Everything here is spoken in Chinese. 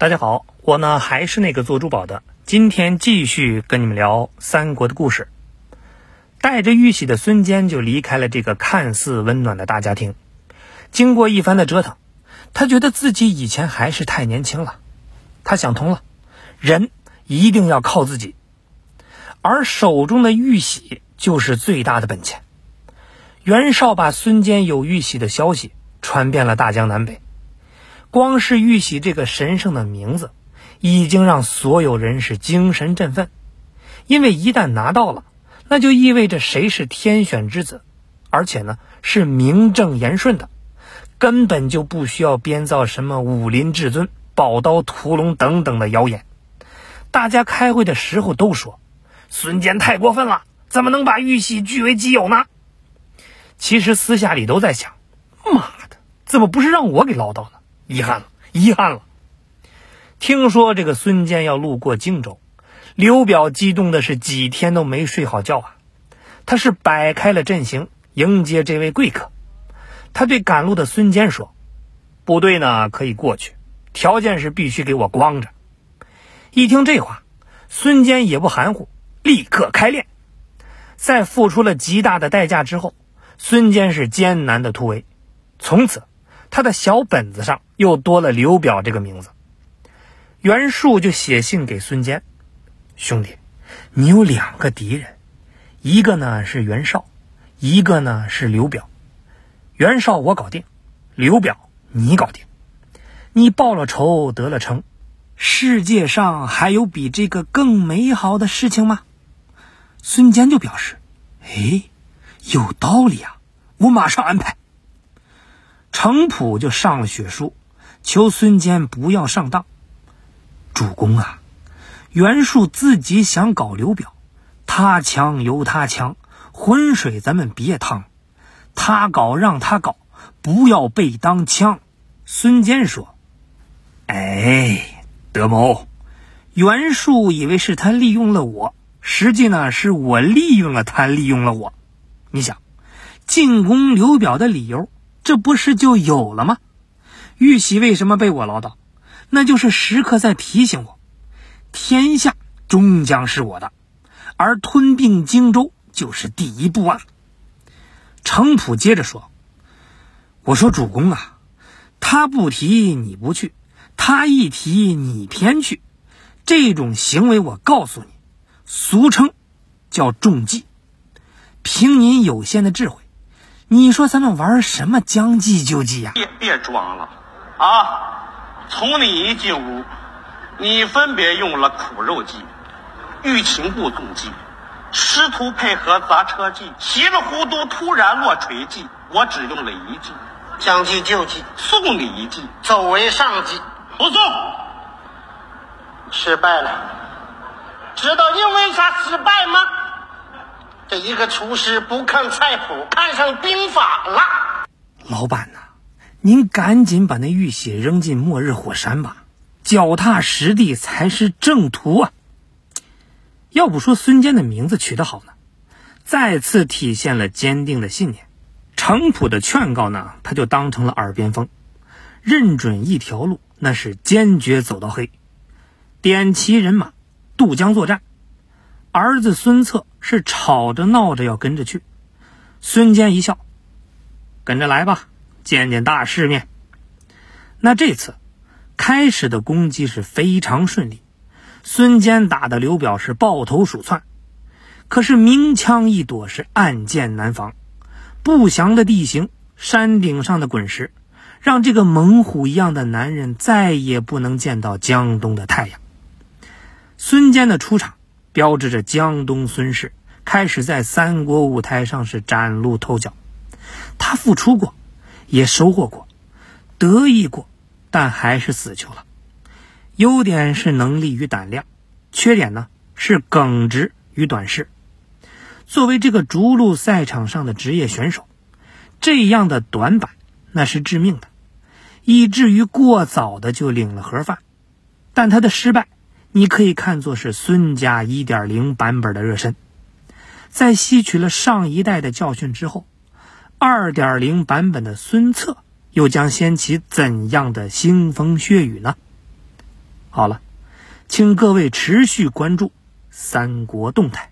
大家好，我呢还是那个做珠宝的，今天继续跟你们聊三国的故事。带着玉玺的孙坚就离开了这个看似温暖的大家庭。经过一番的折腾，他觉得自己以前还是太年轻了。他想通了，人一定要靠自己，而手中的玉玺就是最大的本钱。袁绍把孙坚有玉玺的消息传遍了大江南北。光是玉玺这个神圣的名字，已经让所有人是精神振奋，因为一旦拿到了，那就意味着谁是天选之子，而且呢是名正言顺的，根本就不需要编造什么武林至尊、宝刀屠龙等等的谣言。大家开会的时候都说，孙坚太过分了，怎么能把玉玺据为己有呢？其实私下里都在想，妈的，怎么不是让我给唠叨呢？遗憾了，遗憾了。听说这个孙坚要路过荆州，刘表激动的是几天都没睡好觉啊。他是摆开了阵型迎接这位贵客。他对赶路的孙坚说：“部队呢可以过去，条件是必须给我光着。”一听这话，孙坚也不含糊，立刻开练。在付出了极大的代价之后，孙坚是艰难的突围，从此。他的小本子上又多了刘表这个名字，袁术就写信给孙坚：“兄弟，你有两个敌人，一个呢是袁绍，一个呢是刘表。袁绍我搞定，刘表你搞定，你报了仇得了成，世界上还有比这个更美好的事情吗？”孙坚就表示：“哎，有道理啊，我马上安排。”程普就上了血书，求孙坚不要上当。主公啊，袁术自己想搞刘表，他强由他强，浑水咱们别趟，他搞让他搞，不要被当枪。孙坚说：“哎，德谋，袁术以为是他利用了我，实际呢是我利用了他，利用了我。你想，进攻刘表的理由？”这不是就有了吗？玉玺为什么被我唠叨？那就是时刻在提醒我，天下终将是我的，而吞并荆州就是第一步啊。程普接着说：“我说主公啊，他不提你不去，他一提你偏去，这种行为我告诉你，俗称叫中计。凭您有限的智慧。”你说咱们玩什么将计就计呀？别别装了，啊！从你一进屋，你分别用了苦肉计、欲擒故纵计、师徒配合砸车计、稀里糊涂突然落锤计，我只用了一计，将计就计，送你一计，走为上计。不送，失败了。知道因为啥失败吗？这一个厨师不看菜谱，看上兵法了。老板呐，您赶紧把那玉玺扔进末日火山吧，脚踏实地才是正途啊！要不说孙坚的名字取得好呢，再次体现了坚定的信念。程普的劝告呢，他就当成了耳边风，认准一条路，那是坚决走到黑，点齐人马，渡江作战。儿子孙策是吵着闹着要跟着去，孙坚一笑，跟着来吧，见见大世面。那这次开始的攻击是非常顺利，孙坚打的刘表是抱头鼠窜，可是明枪易躲，是暗箭难防，不祥的地形、山顶上的滚石，让这个猛虎一样的男人再也不能见到江东的太阳。孙坚的出场。标志着江东孙氏开始在三国舞台上是崭露头角。他付出过，也收获过，得意过，但还是死球了。优点是能力与胆量，缺点呢是耿直与短视。作为这个逐鹿赛场上的职业选手，这样的短板那是致命的，以至于过早的就领了盒饭。但他的失败。你可以看作是孙家1.0版本的热身，在吸取了上一代的教训之后，，2.0版本的孙策又将掀起怎样的腥风血雨呢？好了，请各位持续关注三国动态。